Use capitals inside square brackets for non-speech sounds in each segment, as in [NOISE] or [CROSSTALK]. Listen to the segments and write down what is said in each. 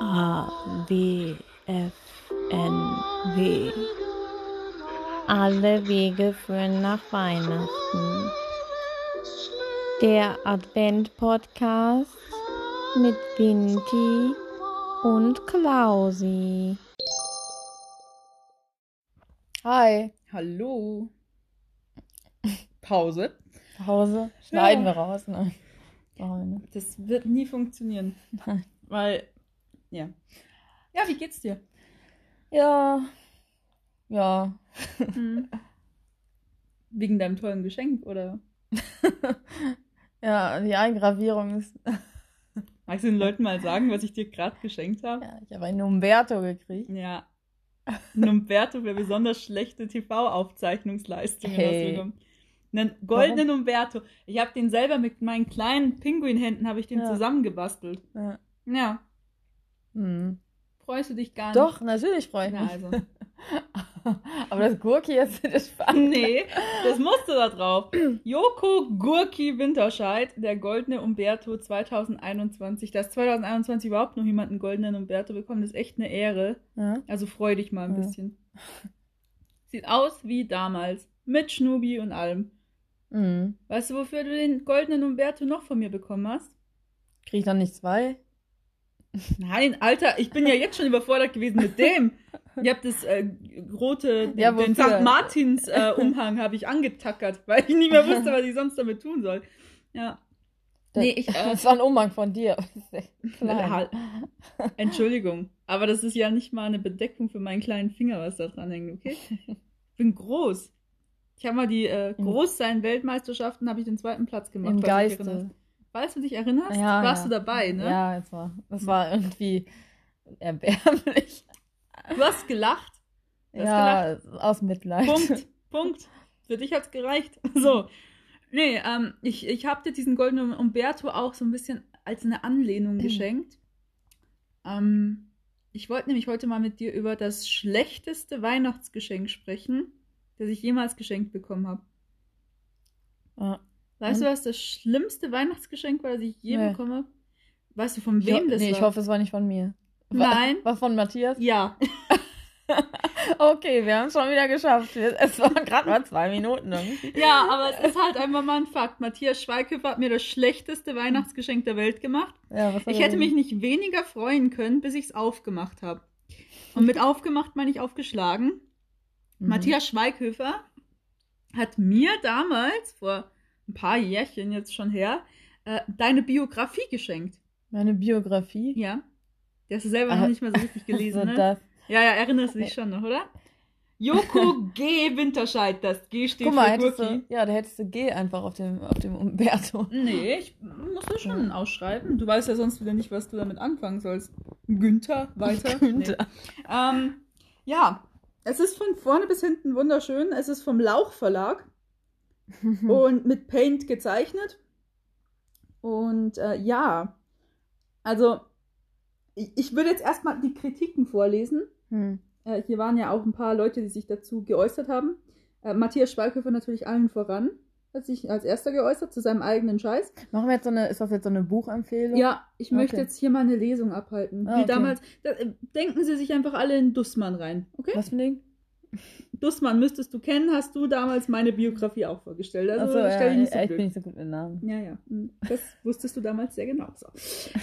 A, W, F, N, W. Alle Wege führen nach Weihnachten. Der Advent-Podcast mit Vinti und Klausi. Hi. Hallo. Pause. Pause. Schneiden Ja. wir raus. Ne? Wir nicht. Das wird nie funktionieren. Nein. Weil, ja. Ja, wie geht's dir? Ja. Ja. Wegen deinem tollen Geschenk, oder? [LAUGHS] Ja, die Eingravierung ist. [LAUGHS] Magst du den Leuten mal sagen, was ich dir gerade geschenkt habe? Ja, ich habe einen Umberto gekriegt. Ja. Ein Umberto für besonders schlechte TV-Aufzeichnungsleistungen Hey. Einen goldenen Umberto. Ich habe den selber mit meinen kleinen Pinguinhänden habe ich den Ja. zusammengebastelt. Ja. Ja. Hm. Freust du dich gar nicht? Doch, natürlich freue ich Na mich. also. [LAUGHS] Aber das Gurki jetzt ist spannend. Nee, das musste da drauf. Joko Gurki Winterscheid, der goldene Umberto 2021. Dass 2021 überhaupt noch jemand einen goldenen Umberto bekommt, ist echt eine Ehre. Ja. Also freu dich mal ein Ja. bisschen. Sieht aus wie damals. Mit Schnubi und allem. Mhm. Weißt du, wofür du den goldenen Umberto noch von mir bekommen hast? Krieg ich dann nicht zwei? Nein, Alter, ich bin ja jetzt schon überfordert gewesen mit dem. Ich habe das äh, rote, Ja, den? St. Martins äh, Umhang habe ich angetackert, weil ich nicht mehr wusste, was ich sonst damit tun soll. Ja. Nee, ich, äh, [LAUGHS] Das war ein Umhang von dir. [LAUGHS] Das. Entschuldigung, aber das ist ja nicht mal eine Bedeckung für meinen kleinen Finger, was da dran hängt, okay? Ich bin groß. Ich habe mal die äh, Großsein-Weltmeisterschaften, habe ich den zweiten Platz gemacht. Im Geiste. Falls du dich erinnerst, Ja, warst ja. du dabei, ne? Ja, es war, das war irgendwie erbärmlich. Du hast gelacht. Du hast Ja, aus Mitleid. Punkt, Punkt. Für dich hat's gereicht. [LAUGHS] So. Nee, ähm, ich, ich habe dir diesen goldenen Umberto auch so ein bisschen als eine Anlehnung geschenkt. Ähm, ich wollte nämlich heute mal mit dir über das schlechteste Weihnachtsgeschenk sprechen, das ich jemals geschenkt bekommen habe. Weißt Und? du, was das schlimmste Weihnachtsgeschenk war, das ich je Nee. bekommen habe? Weißt du, von wem das nee, war? ich hoffe, es war nicht von mir. War, Nein. [LAUGHS] War von Matthias? Ja. [LAUGHS] Okay, wir haben es schon wieder geschafft. Es waren gerade mal zwei Minuten. irgendwie. [LAUGHS] Ja, aber es ist halt einfach mal ein Fakt. Matthias Schweighöfer hat mir das schlechteste Weihnachtsgeschenk der Welt gemacht. Ja, was Ich hätte mich nicht weniger freuen können, bis ich es aufgemacht habe. Und mit aufgemacht meine ich aufgeschlagen. Mhm. Matthias Schweighöfer hat mir damals, vor ein paar Jährchen jetzt schon her, äh, deine Biografie geschenkt. Meine Biografie. Ja. Die hast du selber Ah, noch nicht mal so richtig [LAUGHS] gelesen, Also ne? das. Ja, ja, erinnerst du dich schon noch, oder? Joko G. Winterscheid, das G steht Guck mal, für Gurki. du, ja, da hättest du G einfach auf dem, auf dem Umberto. Nee, ich muss das schon ausschreiben. Du weißt ja sonst wieder nicht, was du damit anfangen sollst. Günther, weiter. [LAUGHS] Günther. Nee. Ähm, ja, es ist von vorne bis hinten wunderschön. Es ist vom Lauch Verlag und mit Paint gezeichnet. Und äh, ja, also ich, ich würde jetzt erstmal die Kritiken vorlesen. Hm. Äh, hier waren ja auch ein paar Leute, die sich dazu geäußert haben. Äh, Matthias Schweighöfer natürlich allen voran. Hat sich als erster geäußert zu seinem eigenen Scheiß. Machen wir jetzt so eine, ist das jetzt so eine Buchempfehlung? Ja, ich möchte Okay. jetzt hier mal eine Lesung abhalten. Ah, Wie okay. damals. Da, äh, denken Sie sich einfach alle in Dussmann rein. Okay? Was für ein Ding? Dussmann müsstest du kennen, hast du damals meine Biografie auch vorgestellt. Also Achso, stell ja, dich nicht so ich blöd. bin nicht so gut mit Namen. Ja, ja. Das wusstest du damals sehr genau. So.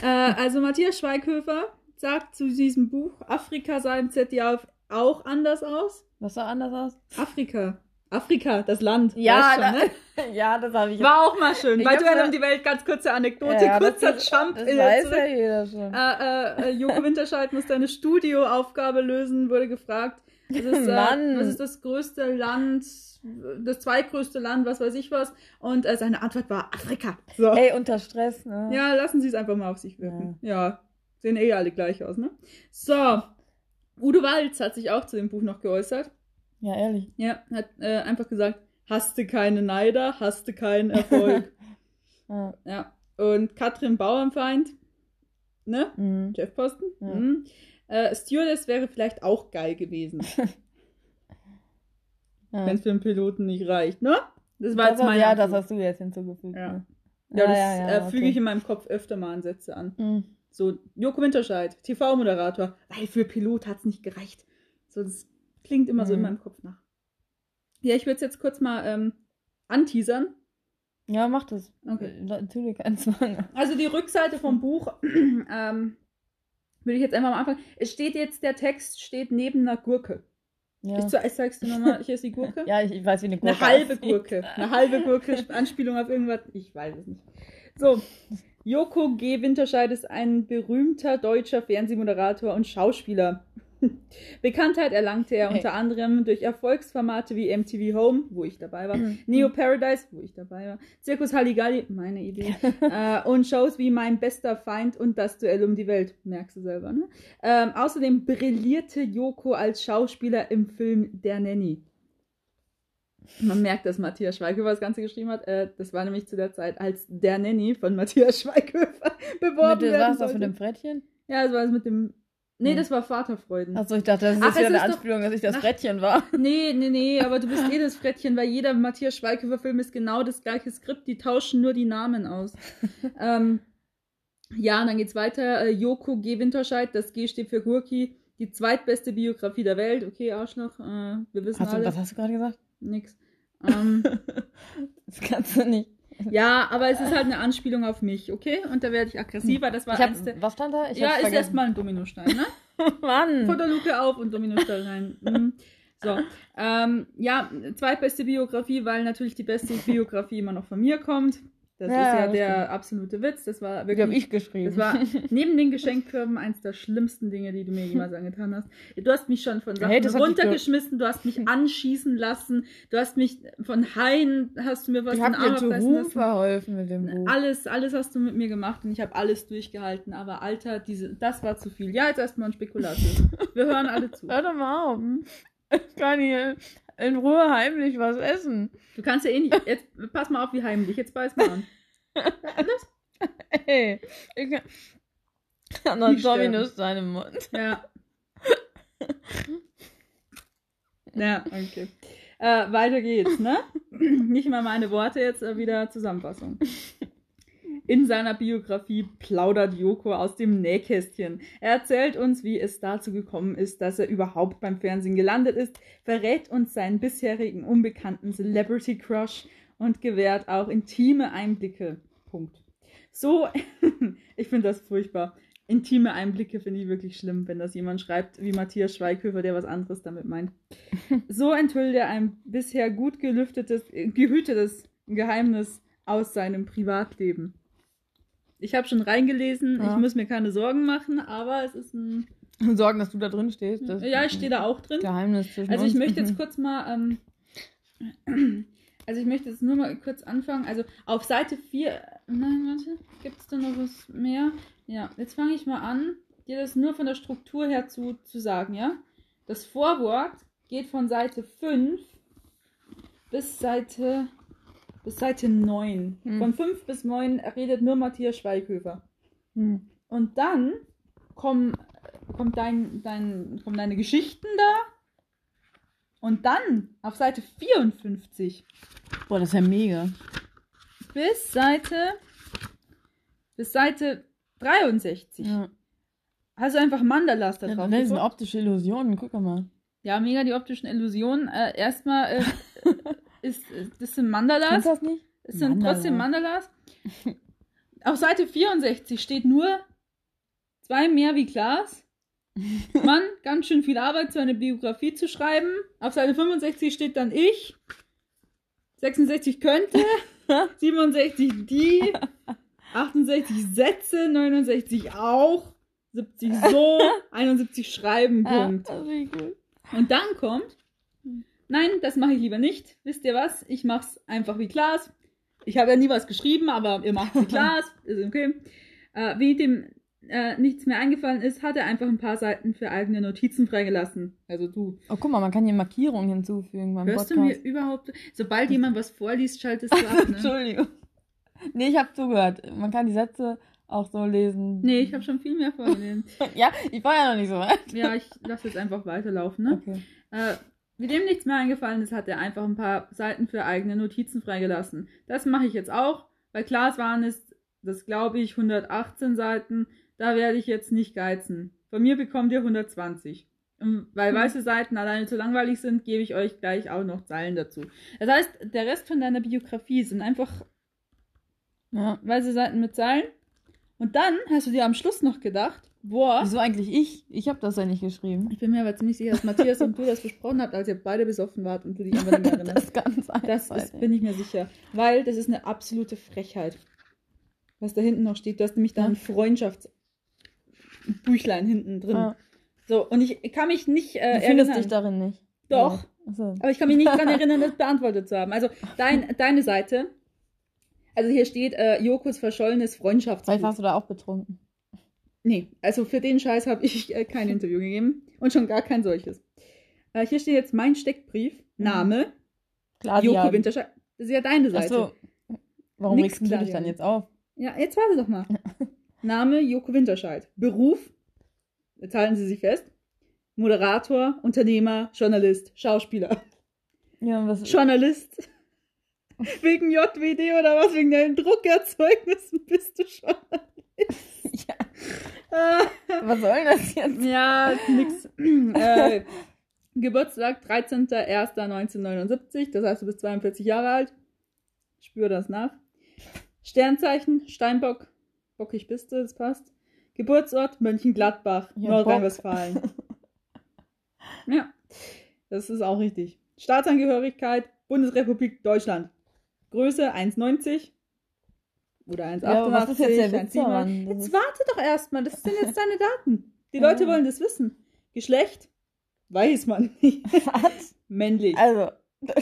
äh, also Matthias Schweighöfer sagt zu diesem Buch, Afrika sah im ZDF auch anders aus. Was sah anders aus? Afrika. Afrika, das Land. Ja, schon, da- ne? [LAUGHS] ja, das habe ich War auch mal schön. Ich hab Duell so- um die Welt, ganz kurze Anekdote, ja, kurzer das, Jump das in weiß zurück. ja jeder schon. Äh, äh, äh, Joko Winterscheid muss deine Studioaufgabe lösen, wurde gefragt. Das ist, [LAUGHS] äh, was ist das größte Land, das zweitgrößte Land, was weiß ich was? Und äh, seine Antwort war Afrika. So. Ey, unter Stress, ne? Ja, lassen Sie es einfach mal auf sich wirken. Ja. sehen eh alle gleich aus, ne? So. Udo Walz hat sich auch zu dem Buch noch geäußert. Ja, ehrlich. Ja, hat äh, einfach gesagt, hast du keine Neider, hast du keinen Erfolg. [LAUGHS] Ja. ja. Und Katrin Bauernfeind, ne? Mhm. Chefposten. Ja. Mhm. Äh, Stewardess wäre vielleicht auch geil gewesen, [LAUGHS] [LAUGHS] Ja. wenn es für einen Piloten nicht reicht, ne? Das war Das, jetzt mein ja, das hast du jetzt hinzugefügt. Ja. ne? Ja, das ja, äh, okay. füge ich in meinem Kopf öfter mal an Sätze an. Mhm. So, Joko Winterscheid, TV-Moderator. Weil für Pilot hat es nicht gereicht. So, das klingt immer so in Mhm. meinem Kopf nach. Ja, ich würde es jetzt kurz mal ähm, anteasern. Ja, mach das. Okay. Äh, Natürlich kein Zwang. Also die Rückseite vom Buch [CLEARS THROAT] ähm, würde ich jetzt einfach mal anfangen. Es steht jetzt, der Text steht neben einer Gurke. Ja, Ich, ich sag's dir nochmal, hier ist die Gurke. [LAUGHS] ja ich, ich weiß, wie eine Gurke Eine halbe aussieht. Gurke. Eine halbe Gurke, [LAUGHS] Anspielung auf irgendwas. Ich weiß es nicht. So. Joko G. Winterscheid ist ein berühmter deutscher Fernsehmoderator und Schauspieler. [LAUGHS] Bekanntheit erlangte er unter anderem durch Erfolgsformate wie MTV Home, wo ich dabei war, Neo Paradise, wo ich dabei war, Zirkus Halligalli, meine Idee, äh, und Shows wie Mein bester Feind und Das Duell um die Welt, merkst du selber, ne? Ähm, außerdem brillierte Joko als Schauspieler im Film Der Nanny. Man merkt, dass Matthias Schweighöfer das Ganze geschrieben hat. Äh, das war nämlich zu der Zeit, als Der Nanny von Matthias Schweighöfer [LAUGHS] beworben Mit, werden was das mit dem Frettchen? Ja, das war das mit dem... Nee, Hm. das war Vaterfreuden. Achso, ich dachte, das ist Ach, wieder eine ist doch- Anspielung, dass ich das Ach. Frettchen war. [LAUGHS] Nee, nee, nee, aber du bist eh das Frettchen, weil jeder Matthias Schweighöfer-Film ist genau das gleiche Skript, die tauschen nur die Namen aus. [LAUGHS] ähm, ja, und dann geht's weiter. Äh, Joko G. Winterscheid, das G steht für Gurki, die zweitbeste Biografie der Welt. Okay, Arschloch, äh, wir wissen Hast du, alle. was hast du gerade gesagt? Nix. Ähm, [LAUGHS] Das kannst du nicht. Ja, aber es ist halt eine Anspielung auf mich, okay? Und da werde ich aggressiver. Das war Ich hab, der. was stand da? Ich ja, ist erstmal ein Dominostein, ne? [LAUGHS] Mann. Futterluke auf und Dominostein rein. Mhm. So. Ähm, ja, zweitbeste Biografie, weil natürlich die beste Biografie immer noch von mir kommt. Das Ja, ist ja das der absolute Witz. Das war wirklich. ich geschrieben? Das war [LAUGHS] neben den Geschenkkörben eins der schlimmsten Dinge, die du mir jemals angetan hast. Du hast mich schon von Sachen Hey, runtergeschmissen, du hast mich [LAUGHS] anschießen lassen, du hast mich von Haien, hast du mir was ich in den Arm dir zu Ruhm verholfen mit dem Buch. Alles, alles hast du mit mir gemacht und ich habe alles durchgehalten. Aber Alter, diese, das war zu viel. Ja, jetzt erstmal ein Spekulatius. Wir hören alle zu. [LAUGHS] Hör doch mal auf. Ich kann hier in Ruhe heimlich was essen. Du kannst ja eh nicht. Jetzt pass mal auf, wie heimlich. Jetzt beiß mal an. [LAUGHS] Ey, ich kann... Kann noch. Dominus sein im Mund. Ja. [LAUGHS] Ja, okay. Äh, weiter geht's, ne? Nicht mal meine Worte jetzt äh, wieder Zusammenfassung. In seiner Biografie plaudert Joko aus dem Nähkästchen. Er erzählt uns, wie es dazu gekommen ist, dass er überhaupt beim Fernsehen gelandet ist, verrät uns seinen bisherigen unbekannten Celebrity Crush und gewährt auch intime Einblicke. Punkt. So, [LAUGHS] ich finde das furchtbar. Intime Einblicke finde ich wirklich schlimm, wenn das jemand schreibt, wie Matthias Schweighöfer, der was anderes damit meint. [LAUGHS] So enthüllt er ein bisher gut gelüftetes, äh, gehütetes Geheimnis aus seinem Privatleben. Ich habe schon reingelesen, Ja. ich muss mir keine Sorgen machen, aber es ist ein. [LAUGHS] Sorgen, dass du da drin stehst. Ja, ich stehe da auch drin. Geheimnis zwischen Also ich uns. möchte jetzt [LAUGHS] kurz mal, ähm, also ich möchte jetzt nur mal kurz anfangen. Also auf Seite 4, nein, warte, gibt es da noch was mehr? Ja, jetzt fange ich mal an, dir das nur von der Struktur her zu, zu sagen, ja? Das Vorwort geht von Seite 5 bis Seite, bis Seite 9. Hm. Von 5 bis 9 redet nur Matthias Schweighöfer. Hm. Und dann kommen, kommt dein, dein, kommen deine Geschichten da. Und dann auf Seite 54 Boah, das ist ja mega. bis Seite bis Seite 63 Ja. hast du einfach Mandalas da Ja, drauf. das sind optische Illusionen, guck mal. Ja, mega die optischen Illusionen. Äh, erstmal äh, [LAUGHS] ist, ist das sind Mandalas. Du das nicht? Es sind Mandala. trotzdem Mandalas. [LAUGHS] Auf Seite 64 steht nur zwei mehr wie Glas. [LAUGHS] Mann, ganz schön viel Arbeit, so eine Biografie zu schreiben. Auf Seite 65 steht dann ich. 66 könnte. [LAUGHS] 67 die. 68 Sätze. 69 auch. 70 so. 71 schreiben. Punkt. Und dann kommt, nein, das mache ich lieber nicht. Wisst ihr was? Ich mache es einfach wie Klaas. Ich habe ja nie was geschrieben, aber ihr macht wie [LAUGHS] Klaas. Ist okay. Äh, wie dem äh, nichts mehr eingefallen ist, hat er einfach ein paar Seiten für eigene Notizen freigelassen. Also du. Oh, guck mal, man kann hier Markierungen hinzufügen beim Hörst du Podcast. mir überhaupt? Sobald jemand was vorliest, schaltest du [LAUGHS] ab, ne? Entschuldigung. Nee, ich habe zugehört. Man kann die Sätze auch so lesen. Nee, ich habe schon viel mehr vorgelesen. [LAUGHS] Ja, ich war ja noch nicht so weit. Ja, ich lasse jetzt einfach weiterlaufen, ne? Okay. Äh, wie dem nichts mehr eingefallen ist, hat er einfach ein paar Seiten für eigene Notizen freigelassen. Das mache ich jetzt auch. Bei Klaas waren es das glaube ich 118 Seiten. Da werde ich jetzt nicht geizen. Von mir bekommt ihr 120. Und weil Hm. weiße Seiten alleine zu langweilig sind, gebe ich euch gleich auch noch Zeilen dazu. Das heißt, der Rest von deiner Biografie sind einfach Ja. weiße Seiten mit Zeilen. Und dann hast du dir am Schluss noch gedacht, boah, Wieso eigentlich ich? Ich habe das ja nicht geschrieben. ich bin mir aber ziemlich sicher, dass Matthias und du das besprochen habt, als ihr beide besoffen wart und du dich einfach nicht mehr [LAUGHS] Das erinnerst. ist ganz einfach. Das ist, bin ich mir sicher. Weil das ist eine absolute Frechheit. Was da hinten noch steht. Du hast nämlich da ein Freundschaftsbüchlein hinten drin. ja. So, und ich kann mich nicht äh, Du findest erinnern. dich darin nicht. Doch. Ja. Achso. Aber ich kann mich nicht daran [LAUGHS] erinnern, das beantwortet zu haben. Also dein, deine Seite. Also hier steht äh, Jokos verschollenes Freundschaftsbuch. Vielleicht warst du da auch betrunken. Nee, also für den Scheiß habe ich äh, kein Interview gegeben. Und schon gar kein solches. Äh, hier steht jetzt mein Steckbrief. Name. Klar, Joko ja. Winterscheid. Das ist ja deine Seite. Achso. Warum Nix regst du dich dann jetzt auf? Ja, jetzt warte doch mal. [LAUGHS] Name Joko Winterscheid. Beruf, halten Sie sich fest. Moderator, Unternehmer, Journalist, Schauspieler. Ja, was Journalist. [LAUGHS] Wegen JWD oder was? Wegen deinen Druckerzeugnissen bist du Journalist. [LAUGHS] ja. [LAUGHS] Was soll das jetzt? ja, nix. [LAUGHS] äh, Geburtstag 13.01.1979, das heißt, du bist 42 Jahre alt. Spür das nach. Sternzeichen, Steinbock, bockig bist du, das passt. Geburtsort, Mönchengladbach, Ja, Nordrhein-Westfalen. [LAUGHS] ja, das ist auch richtig. Staatsangehörigkeit, Bundesrepublik Deutschland. Größe 1,90 oder 1,88. Ja, was ist jetzt der Witz 1,87. daran? Jetzt warte doch erstmal, das sind jetzt deine Daten. Die Ja. Leute wollen das wissen. Geschlecht? Weiß man nicht. [LAUGHS] Was? Männlich. Also,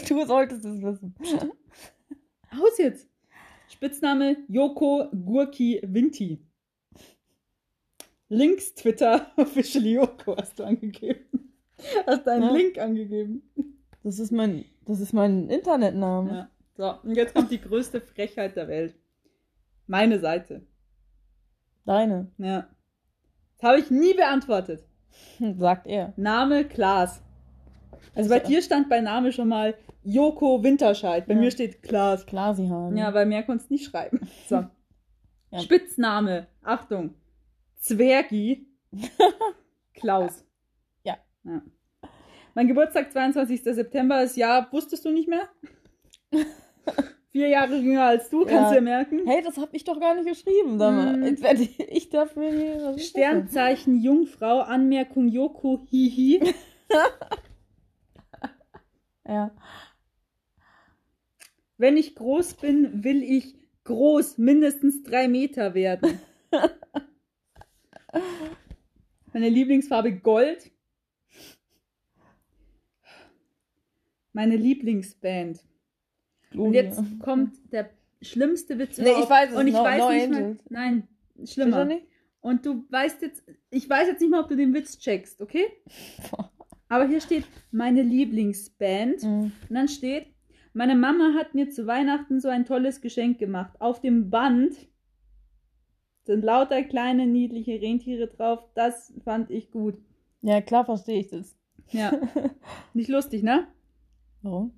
du solltest es wissen. Aus jetzt. Spitzname Joko Gurki Vinti. Links Twitter [LAUGHS] Official Joko hast du angegeben. Hast deinen Ja. Link angegeben. Das ist mein, das ist mein Internetname. Ja. So, und jetzt kommt die größte Frechheit der Welt. Meine Seite. Deine. Ja. Das habe ich nie beantwortet. [LAUGHS] Sagt er. Name Klaas. Also bei dir stand bei Name schon mal Joko Winterscheid. Bei Ja. mir steht Klaas. Klar, sie haben. Ja, weil mehr konntest du nicht schreiben. [LAUGHS] So. Ja. Spitzname. Achtung. Zwergi. [LAUGHS] Klaus. Ja. ja. Mein Geburtstag, 22. September, das Jahr wusstest du nicht mehr? Vier Jahre jünger als du, kannst Ja. du dir merken. Hey, das hab ich doch gar nicht geschrieben. Sag mal. Hm. Jetzt werde ich, ich dafür hier. Sternzeichen Jungfrau, Anmerkung Joko Hihi. [LAUGHS] Ja. Wenn ich groß bin, will ich groß, mindestens drei Meter werden. [LAUGHS] Meine Lieblingsfarbe Gold. Meine Lieblingsband. Und jetzt kommt der schlimmste Witz Nee, ich überhaupt. weiß es, Und ich No- weiß No nicht mehr. Angels. Nein, schlimmer. nicht? Und du weißt jetzt, ich weiß jetzt nicht mal, ob du den Witz checkst, okay? [LAUGHS] Aber hier steht meine Lieblingsband. Mhm. Und dann steht, meine Mama hat mir zu Weihnachten so ein tolles Geschenk gemacht. Auf dem Band sind lauter kleine niedliche Rentiere drauf. Das fand ich gut. Ja, klar verstehe ich das. Ja. [LAUGHS] nicht lustig, ne? Warum?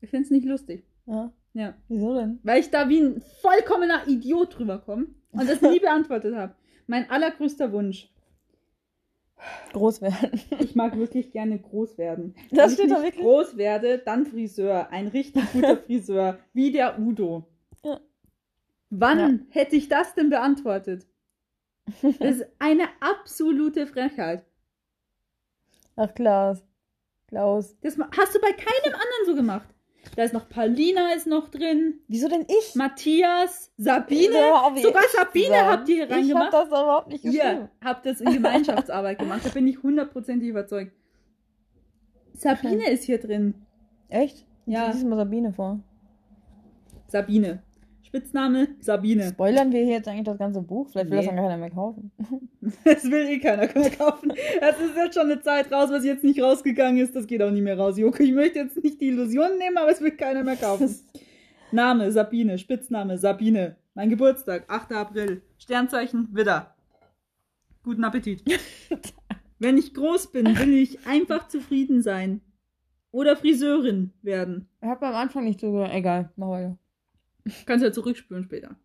Ich find's nicht lustig. Ja. Ja. Wieso denn? Weil ich da wie ein vollkommener Idiot drüber komme und das nie [LAUGHS] beantwortet habe. Mein allergrößter Wunsch. Groß werden. Ich mag wirklich gerne groß werden. Das Wenn ich steht da nicht wirklich? groß werde, dann Friseur. Ein richtig guter [LAUGHS] Friseur. Wie der Udo. Ja. Wann hätte ich das denn beantwortet? [LAUGHS] Das ist eine absolute Frechheit. Ach, Klaus. Klaus. Das hast du bei keinem anderen so gemacht. Da ist noch Paulina ist noch drin, Wieso denn ich? Matthias, Sabine. Ja, Sogar ich Sabine sagen. habt ihr hier Ich hab reingemacht. das überhaupt nicht geschrieben. Ihr habt das in Gemeinschaftsarbeit gemacht. Da bin ich hundertprozentig überzeugt. Sabine ist hier drin. Echt? Ja. Lies mal Sabine vor. Sabine. Spitzname Sabine. Spoilern wir hier jetzt eigentlich das ganze Buch? Vielleicht will Nee. das dann keiner mehr kaufen. [LAUGHS] Das will eh keiner mehr kaufen. Das ist jetzt schon eine Zeit raus, was jetzt nicht rausgegangen ist. Das geht auch nie mehr raus, Joko. Ich möchte jetzt nicht die Illusion nehmen, aber es will keiner mehr kaufen. [LAUGHS] Name Sabine. Spitzname Sabine. Mein Geburtstag, 8. April. Sternzeichen Widder. Guten Appetit. [LAUGHS] Wenn ich groß bin, will ich einfach zufrieden sein. Oder Friseurin werden. Ich hab am Anfang nicht zugehört. Egal, mach weiter. Kannst ja zurückspülen später.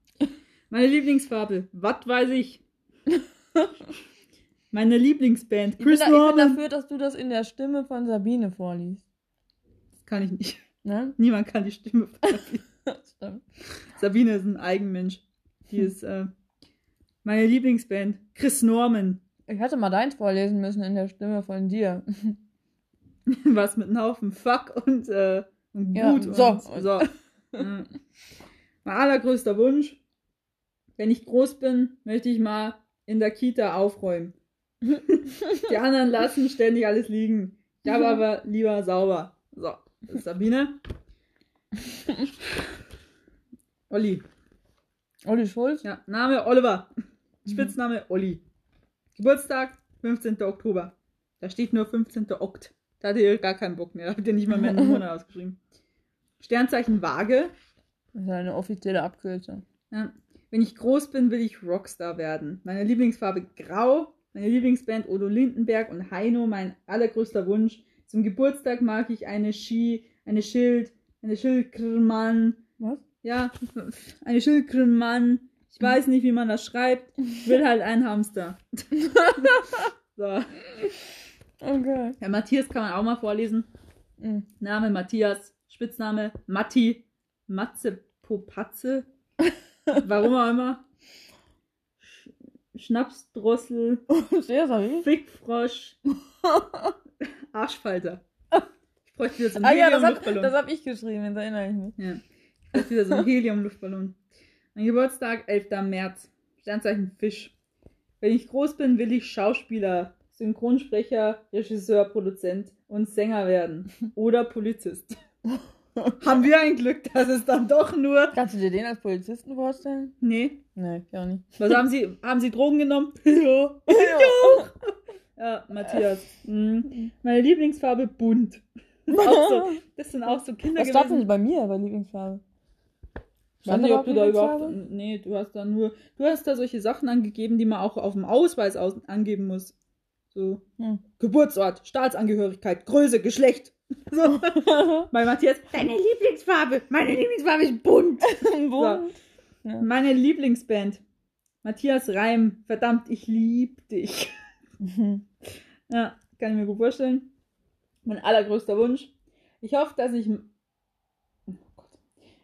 Meine Lieblingsfarbe, was weiß ich. [LAUGHS] Meine Lieblingsband, Ich bin, Chris da, ich bin Norman. dafür, dass du das in der Stimme von Sabine vorliest. Das kann ich nicht. Ne? Niemand kann die Stimme [LAUGHS] von Sabine. Ist ein Eigenmensch. Die [LAUGHS] ist äh, meine Lieblingsband, Chris Norman. Ich hatte mal deins vorlesen müssen in der Stimme von dir. Was mit einem Haufen Fuck und, äh, und Ja, gut. so. Und, so. Mein allergrößter Wunsch, wenn ich groß bin, möchte ich mal in der Kita aufräumen. [LAUGHS] Die anderen lassen ständig alles liegen. Ich habe aber lieber sauber. So, das ist Sabine. [LAUGHS] Olli. Olli Schulz? Ja, Name Oliver. Spitzname Olli. Geburtstag 15. Oktober. Da steht nur 15. Okt. Da hatte ihr gar keinen Bock mehr. Da habt ihr nicht mal mehr einen [LAUGHS] Monat ausgeschrieben. Sternzeichen Waage. Das ist eine offizielle Abkürzung. Ja. Wenn ich groß bin, will ich Rockstar werden. Meine Lieblingsfarbe Grau. Meine Lieblingsband Odo Lindenberg und Heino. Mein allergrößter Wunsch. Zum Geburtstag mag ich eine Ski, eine Schild, eine Schildkrmann. Was? Ja, eine Schildkrmann. Ich weiß nicht, wie man das schreibt. Ich will halt einen Hamster. [LAUGHS] so. Okay. Ja, Matthias kann man auch mal vorlesen. Mhm. Name Matthias, Spitzname Matti, Matze Popatze, warum auch immer. Sch Schnapsdrossel, [LAUGHS] Sabine? Fickfrosch, Arschfalter. Ich bräuchte wieder so einen Ah ja, das, Helium-Luftballon. das hab ich geschrieben, jetzt erinnere ich mich. Ja, ich bräuchte wieder so einen Helium-Luftballon. Mein Geburtstag, 11. März. Sternzeichen Fisch. Wenn ich groß bin, will ich Schauspieler, Synchronsprecher, Regisseur, Produzent und Sänger werden. Oder Polizist. [LAUGHS] Haben wir ein Glück, dass es dann doch nur. Kannst du dir den als Polizisten vorstellen? Nee. Nee, auch nicht. Was haben Sie? Haben Sie Drogen genommen? [LAUGHS] Ja. Ja, Matthias. Mhm. Meine Lieblingsfarbe bunt. [LAUGHS] Das, so, das sind auch so Kinder Was stand denn bei mir bei Lieblingsfarbe? Ich weiß nicht, ob du da überhaupt. Nee, du hast da nur. Du hast da solche Sachen angegeben, die man auch auf dem Ausweis aus, angeben muss. So. Hm. Geburtsort, Staatsangehörigkeit, Größe, Geschlecht. [LAUGHS] So. Bei Matthias, deine Lieblingsfarbe. Meine Lieblingsfarbe ist bunt. [LAUGHS] Bunt. Ja. Meine Lieblingsband. Matthias Reim. Verdammt, ich lieb dich. Ja, kann ich mir gut vorstellen. Mein allergrößter Wunsch. Ich hoffe, dass ich. Oh Gott.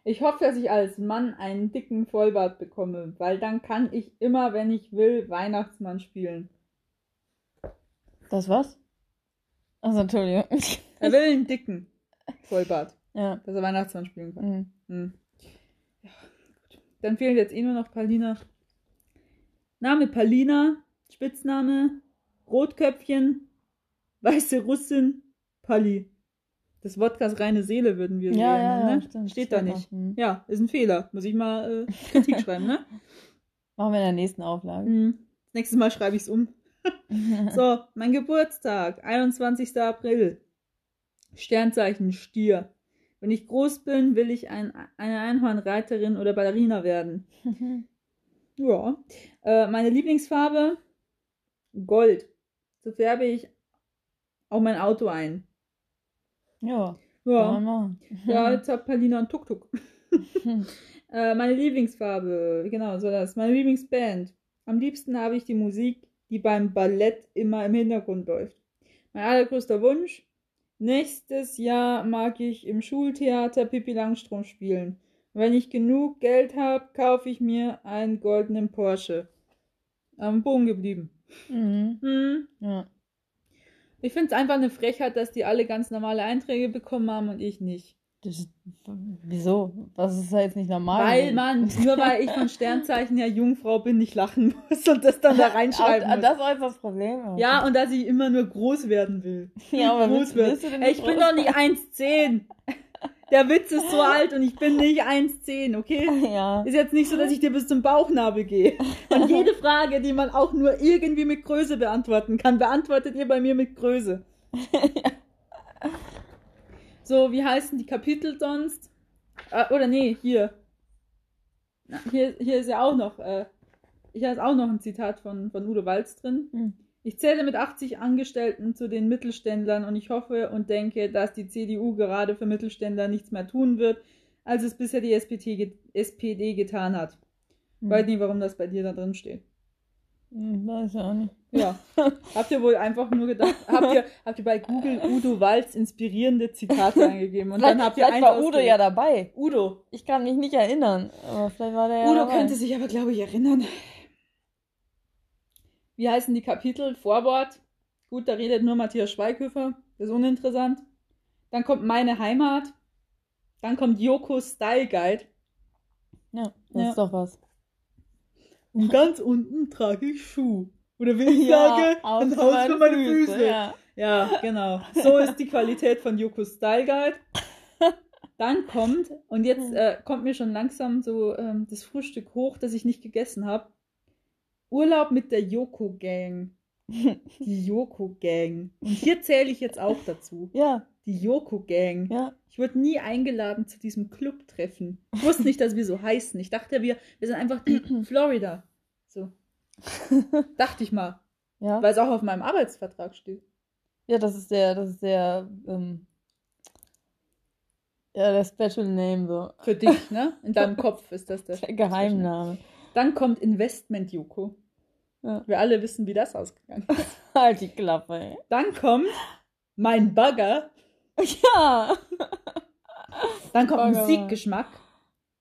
Ich hoffe, dass ich als Mann einen dicken Vollbart bekomme, weil dann kann ich immer, wenn ich will, Weihnachtsmann spielen. Das was? Also Entschuldigung. Er will einen dicken Vollbart, ja. dass er Weihnachtsmann spielen kann. Mhm. Hm. Ja, gut. Dann fehlt jetzt eh nur noch Palina. Name Palina, Spitzname Rotköpfchen, weiße Russin, Pali. Das Wodkas reine Seele würden wir Ja, sie ja, ne? stimmt. Steht da nicht. Mhm. Ja, ist ein Fehler. Muss ich mal äh, Kritik schreiben, ne? [LAUGHS] Machen wir in der nächsten Auflage. Hm. Nächstes Mal schreibe ich es um. [LAUGHS] So, mein Geburtstag, 21. April. Sternzeichen Stier. Wenn ich groß bin, will ich ein, eine Einhornreiterin oder Ballerina werden. [LAUGHS] Ja. Äh, meine Lieblingsfarbe? Gold. So färbe ich auch mein Auto ein. ja, Ja, ja [LAUGHS] jetzt hat Palina ein Tuk-Tuk. [LAUGHS] Äh, meine Lieblingsfarbe, genau, so das. Meine Lieblingsband. Am liebsten habe ich die Musik, die beim Ballett immer im Hintergrund läuft. Mein allergrößter Wunsch. Nächstes Jahr mag ich im Schultheater Pippi Langstrom spielen. Wenn ich genug Geld habe, kaufe ich mir einen goldenen Porsche. Am Boden geblieben. Mhm. Hm. Ja. Ich finde es einfach eine Frechheit, dass die alle ganz normale Einträge bekommen haben und ich nicht. Das ist, wieso? Das ist ja jetzt nicht normal. Weil man, nur weil ich von Sternzeichen her Jungfrau bin, nicht lachen muss und das dann da [LAUGHS] reinschreiben Ah, muss. Das war jetzt das Problem. Ja, und dass ich immer nur groß werden will. [LAUGHS] Ja, aber groß willst- willst du denn Ey, Ich bin groß doch nicht 1,10. Der Witz ist so alt und ich bin nicht 1,10, okay? [LAUGHS] ja. Ist jetzt nicht so, dass ich dir bis zum Bauchnabel gehe. Und jede Frage, die man auch nur irgendwie mit Größe beantworten kann, beantwortet ihr bei mir mit Größe. So, wie heißen die Kapitel sonst? Äh, oder nee, hier. Na, hier. Hier ist ja auch noch, äh, hier ist auch noch ein Zitat von, von Udo Walz drin. Hm. Ich zähle mit 80 Angestellten zu den Mittelständlern und ich hoffe und denke, dass die CDU gerade für Mittelständler nichts mehr tun wird, als es bisher die SPD, ge SPD getan hat. Ich weiß nicht, warum das bei dir da drin steht. Hm, weiß ich auch nicht. Ja. habt ihr wohl einfach nur gedacht, habt ihr, habt ihr bei Google Udo Walz inspirierende Zitate eingegeben und dann habt ihr vielleicht eins war Udo ja dabei. Udo. Ich kann mich nicht erinnern, aber vielleicht war der ja Udo dabei. könnte sich aber, glaube ich, erinnern. Wie heißen die Kapitel? Vorwort. Gut, da redet nur Matthias Schweighöfer. Das ist uninteressant. Dann kommt Meine Heimat. Dann kommt Jokos Style Guide. Ja, das Ja. ist doch was. Und ganz unten trage ich Schuh. Oder wie ich Ja, sage, Haus ein für Haus meine für meine Füße, Füße. ja. Ja, genau. So ist die Qualität von Jokos Style Guide. Dann kommt, und jetzt äh, kommt mir schon langsam so ähm, das Frühstück hoch, das ich nicht gegessen habe. Urlaub mit der Joko Gang. [LAUGHS] Die Joko Gang. Und hier zähle ich jetzt auch dazu. Ja, Die Joko Gang. ja. Ich wurde nie eingeladen zu diesem Clubtreffen. Ich wusste nicht, dass wir so heißen. Ich dachte, wir, wir sind einfach die [CLEARS THROAT] Florida. So. [LAUGHS] Dachte ich mal. Ja. Weil es auch auf meinem Arbeitsvertrag steht. ja, das ist der, das ist der, ähm, ja, der Special Name, so. Für dich, ne? In deinem [LAUGHS] Kopf ist das der Der Geheimname. Dann kommt Investment Joko. Ja. Wir alle wissen, wie das ausgegangen ist. [LAUGHS] Halt die Klappe, ey. Dann kommt mein Bagger. Ja. Dann kommt Bagger. Musikgeschmack,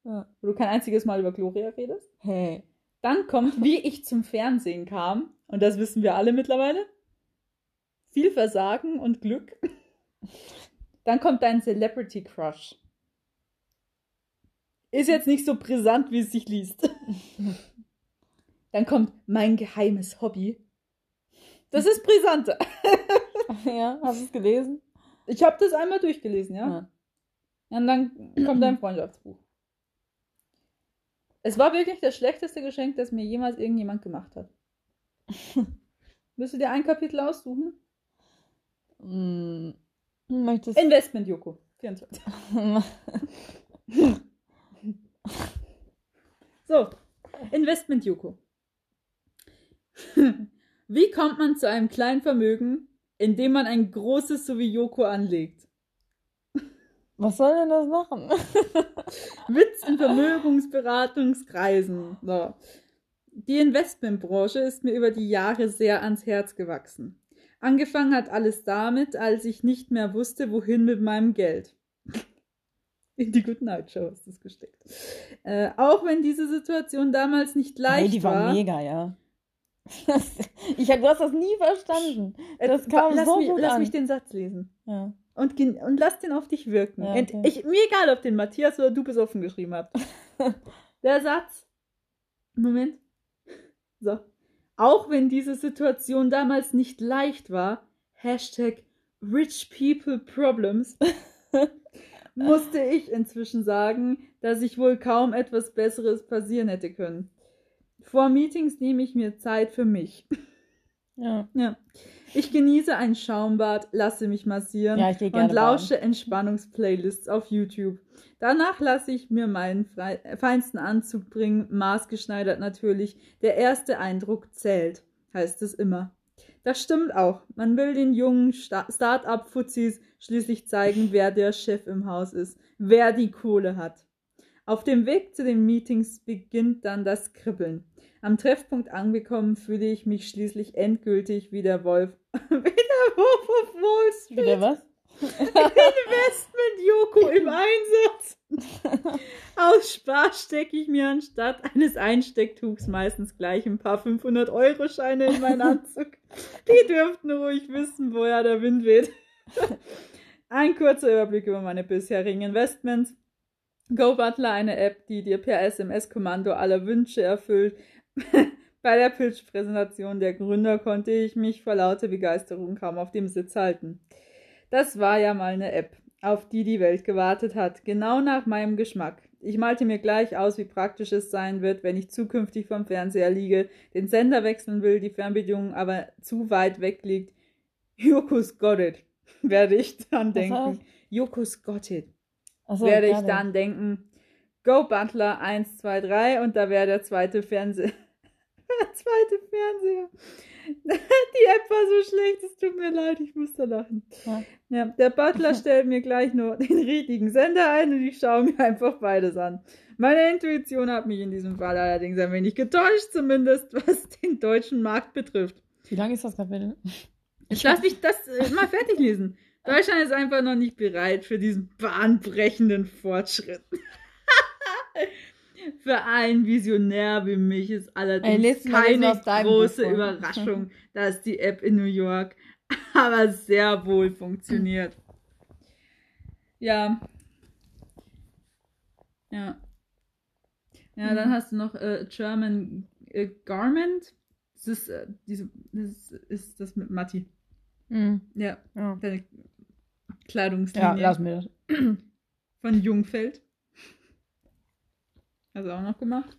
ja. wo du kein einziges Mal über Gloria redest. Hey. Dann kommt, wie ich zum Fernsehen kam. Und das wissen wir alle mittlerweile. Viel Versagen und Glück. Dann kommt dein Celebrity Crush. Ist jetzt nicht so brisant, wie es sich liest. [LAUGHS] Dann kommt mein geheimes Hobby. Das ist brisanter. [LAUGHS] Ja, hast du es gelesen? Ich habe das einmal durchgelesen, ja. Und dann kommt dein Freundschaftsbuch. Es war wirklich das schlechteste Geschenk, das mir jemals irgendjemand gemacht hat. [LAUGHS] Willst du dir ein Kapitel aussuchen? Hm, Möchtest Investment Joko. 24. [LAUGHS] So, Investment Joko. Wie kommt man zu einem kleinen Vermögen, indem man ein großes sowie Joko anlegt? Was soll denn das machen? [LAUGHS] Witz in Vermögensberatungskreisen. So. Die Investmentbranche ist mir über die Jahre sehr ans Herz gewachsen. Angefangen hat alles damit, als ich nicht mehr wusste, wohin mit meinem Geld. [LAUGHS] In die Good Night Show ist das gesteckt. Äh, auch wenn diese Situation damals nicht leicht Hey, die war war. mega, ja. Ich du hast das nie verstanden. Äh, Das kam lass so mich, gut lass an. mich den Satz lesen. Ja. Und, und lass den auf dich wirken. Ja, okay. ich, mir egal, ob den Matthias oder du besoffen geschrieben habt. [LAUGHS] Der Satz. Moment. So. Auch wenn diese Situation damals nicht leicht war, Hashtag Rich People Problems, [LAUGHS] musste ich inzwischen sagen, dass ich wohl kaum etwas Besseres passieren hätte können. Vor Meetings nehme ich mir Zeit für mich. Ja. Ja. Ich genieße ein Schaumbad, lasse mich massieren Ja, und lausche Entspannungsplaylists auf YouTube. Danach lasse ich mir meinen feinsten Anzug bringen, maßgeschneidert natürlich. Der erste Eindruck zählt, heißt es immer. Das stimmt auch. Man will den jungen Sta- Start-up-Fuzis schließlich zeigen, wer der Chef im Haus ist, wer die Kohle hat. Auf dem Weg zu den Meetings beginnt dann das Kribbeln. Am Treffpunkt angekommen fühle ich mich schließlich endgültig wie der Wolf, [LAUGHS] wie der Wolf of Wall Street. Wieder was? [LAUGHS] Investment Joko im Einsatz. Aus Spaß stecke ich mir anstatt eines Einstecktuchs meistens gleich ein paar 500-Euro-Scheine in meinen Anzug. Die dürften ruhig wissen, woher der Wind weht. [LAUGHS] Ein kurzer Überblick über meine bisherigen Investments. GoButler, eine App, die dir per SMS-Kommando alle Wünsche erfüllt. [LAUGHS] Bei der Pitch-Präsentation der Gründer konnte ich mich vor lauter Begeisterung kaum auf dem Sitz halten. Das war ja mal eine App, auf die die Welt gewartet hat, genau nach meinem Geschmack. Ich malte mir gleich aus, wie praktisch es sein wird, wenn ich zukünftig vom Fernseher liege, den Sender wechseln will, die Fernbedienung aber zu weit weg liegt. Jokus got it, [LAUGHS] werde ich dann denken. Jokus got Achso, werde ich gerade. dann denken. Go Butler 1, 2, 3 und da wäre der zweite Fernseher. [LAUGHS] der zweite Fernseher. [LAUGHS] Die App war so schlecht, es tut mir leid, ich musste lachen. Ja. Ja, der Butler [LAUGHS] stellt mir gleich nur den richtigen Sender ein und ich schaue mir einfach beides an. Meine Intuition hat mich in diesem Fall allerdings ein wenig getäuscht, zumindest was den deutschen Markt betrifft. Wie lang ist das Kapitel? Ich lasse mich das äh, mal fertig lesen. Deutschland ist einfach noch nicht bereit für diesen bahnbrechenden Fortschritt. [LAUGHS] für einen Visionär wie mich ist allerdings keine große Buch. Überraschung, dass die App in New York [LAUGHS] aber sehr wohl funktioniert. Ja. Ja. Ja, dann Mhm. hast du noch äh, German äh, Garment. Das ist, äh, diese, das ist das mit Matti. Mhm. Ja, Ja. deine ja, Kleidungslinie lass mir das. [CLEARS THROAT] von Jungfeld. Hast du auch noch gemacht?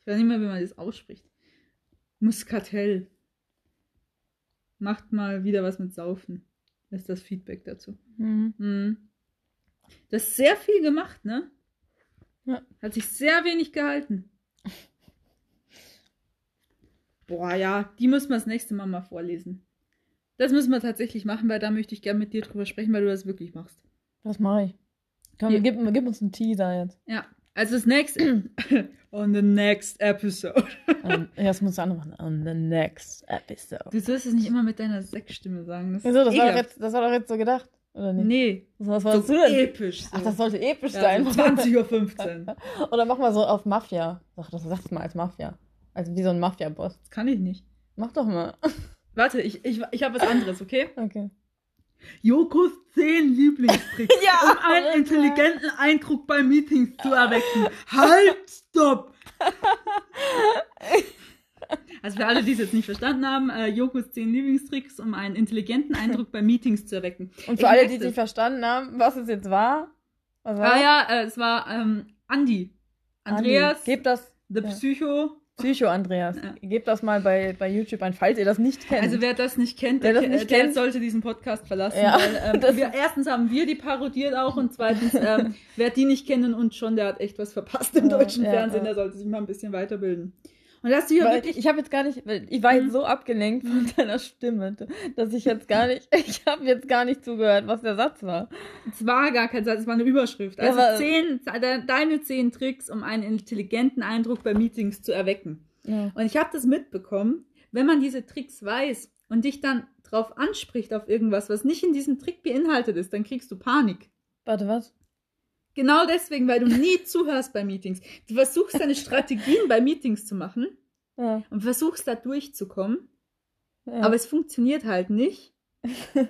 Ich weiß nicht mehr, wie man das ausspricht. Muskatell. Macht mal wieder was mit Saufen. Das ist das Feedback dazu. Mhm. Mhm. Das ist sehr viel gemacht, ne? Ja. Hat sich sehr wenig gehalten. [LAUGHS] Boah, ja, die müssen wir das nächste Mal mal vorlesen. Das müssen wir tatsächlich machen, weil da möchte ich gerne mit dir drüber sprechen, weil du das wirklich machst. Was mache ich? Komm, Ja. gib, gib uns einen Teaser jetzt. Ja, also das nächste. [COUGHS] On the next episode. Um, [LAUGHS] ja, das musst du andere machen. On the next episode. Du sollst es nicht immer mit deiner Sexstimme sagen. Das, Wieso? Das war, jetzt, das war doch jetzt so gedacht. Oder nicht? Nee, Was so wolltest du denn? episch. So. Ach, das sollte episch ja, sein. so 20.15 Uhr. [LAUGHS] Oder mach mal so auf Mafia. Sag das, sag's mal als Mafia. Also wie so ein Mafia-Boss. Das kann ich nicht. Mach doch mal. [LAUGHS] Warte, ich, ich, ich habe was anderes, okay? Okay. Jokos 10 Lieblingstricks, [LAUGHS] Ja, um einen Alter. intelligenten Eindruck bei Meetings zu erwecken. halt, stopp! [LAUGHS] Also für alle, die es jetzt nicht verstanden haben, äh, Jokos 10 Lieblingstricks, um einen intelligenten Eindruck bei Meetings zu erwecken. Und Ich für alle, weiß die es nicht verstanden haben, was es jetzt war. Was war Ah ja, äh, es war ähm, Andi. Andreas, Gebt das. the ja. Psycho. Psycho Andreas. Ja. Gebt das mal bei, bei YouTube ein, falls ihr das nicht kennt. Also wer das nicht kennt, der, das nicht der kennt- sollte diesen Podcast verlassen. Ja, Weil, ähm, [LAUGHS] wir, erstens haben wir die parodiert auch und zweitens, [LAUGHS] ähm, wer die nicht kennen und schon, der hat echt was verpasst im deutschen ja, Fernsehen, der sollte sich mal ein bisschen weiterbilden. Und das hier Weil wirklich. ich habe jetzt gar nicht, ich war Mhm. jetzt so abgelenkt von [LAUGHS] deiner Stimme, dass ich jetzt gar nicht, ich habe jetzt gar nicht zugehört, was der Satz war. Es war gar kein Satz, es war eine Überschrift. Ja, Also aber- zehn, de- deine zehn Tricks, um einen intelligenten Eindruck bei Meetings zu erwecken. Ja. Und ich habe das mitbekommen, wenn man diese Tricks weiß und dich dann drauf anspricht auf irgendwas, was nicht in diesem Trick beinhaltet ist, dann kriegst du Panik. Warte, was? Genau deswegen, weil du nie zuhörst bei Meetings. Du versuchst deine Strategien bei Meetings zu machen Ja. und versuchst da durchzukommen, ja. aber es funktioniert halt nicht, [LAUGHS]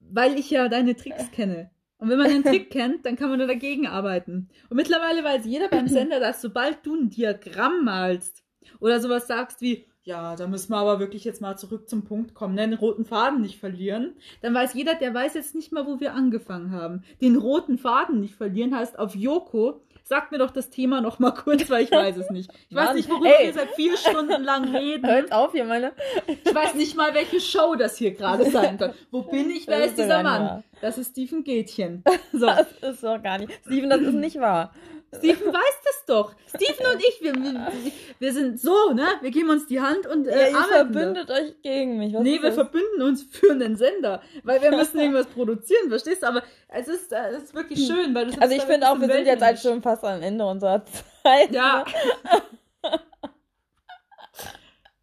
weil ich ja deine Tricks kenne. Und wenn man einen Trick [LAUGHS] kennt, dann kann man nur dagegen arbeiten. Und mittlerweile weiß jeder beim Sender, dass sobald du ein Diagramm malst oder sowas sagst wie, ja, da müssen wir aber wirklich jetzt mal zurück zum Punkt kommen, ne? den roten Faden nicht verlieren, dann weiß jeder, der weiß jetzt nicht mal, wo wir angefangen haben. Den roten Faden nicht verlieren heißt auf Joko, sag mir doch das Thema noch mal kurz, weil ich weiß es nicht. Ich weiß Mann, nicht, worüber ey. wir seit vier Stunden lang [LAUGHS] reden. Hört auf hier, meine. Ich weiß nicht mal, welche Show das hier gerade sein soll. Wo bin ich? Wer ist dieser Mann? wahr. Das ist Stephen Gätchen. [LAUGHS] So, Das ist doch gar nicht. Steven, das ist nicht wahr. Stephen weiß das doch. Stephen und ich, wir, wir, wir sind so, ne? Wir geben uns die Hand und Ja, äh, ihr arbeiten da. verbündet euch gegen mich. Was Nee, wir das? verbünden uns für einen Sender, weil wir müssen [LAUGHS] irgendwas produzieren, verstehst du? Aber es ist, äh, es ist wirklich schön, weil du Also ich da finde auch, wir sind jetzt halt schon fast am Ende unserer Zeit. Ja. [LAUGHS]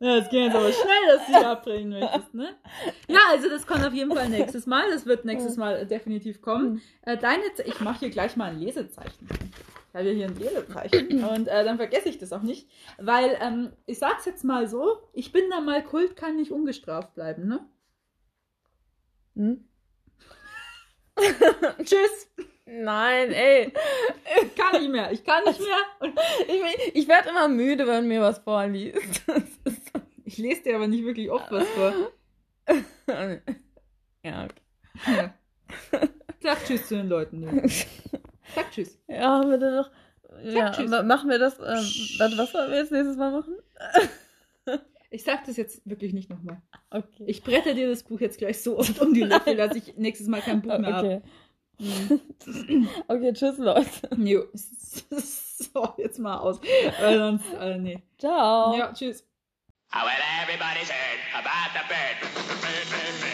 Ja, es ging jetzt aber schnell, dass du dich abbrechen möchtest, ne? [LAUGHS] Ja, also das kommt auf jeden Fall nächstes Mal. Das wird nächstes Mal definitiv kommen. Äh, deine, Ze- ich mache hier gleich mal ein Lesezeichen. Ich habe hier ein Lesezeichen [CLEARS THROAT] und äh, dann vergesse ich das auch nicht, weil ähm, ich sag's jetzt mal so: Ich bin da mal Kult, kann nicht ungestraft bleiben, ne? Hm? [LAUGHS] Tschüss, Nein, ey. kann nicht mehr, ich kann nicht mehr. Und Ich, ich werde immer müde, wenn mir was vorliest. [LAUGHS] Ich lese dir aber nicht wirklich oft was vor. [LAUGHS] Ja, okay. Ja. Sag Tschüss zu den Leuten. Ne? Sag Tschüss. Ja, bitte doch. Ja, tschüss. ma- machen wir das. Ähm, was wollen wir jetzt nächstes Mal machen? [LAUGHS] Ich sag das jetzt wirklich nicht nochmal. Okay. Ich brette dir das Buch jetzt gleich so oft um die Löffel, dass ich nächstes Mal kein Buch mehr habe. okay. [LAUGHS] Okay, tschüss, Leute. [LAUGHS] Jo. So, jetzt mal aus. Weil sonst, äh, nee. Ciao. Ja, tschüss. Oh, well, everybody's heard about the bird. Bird, bird, bird.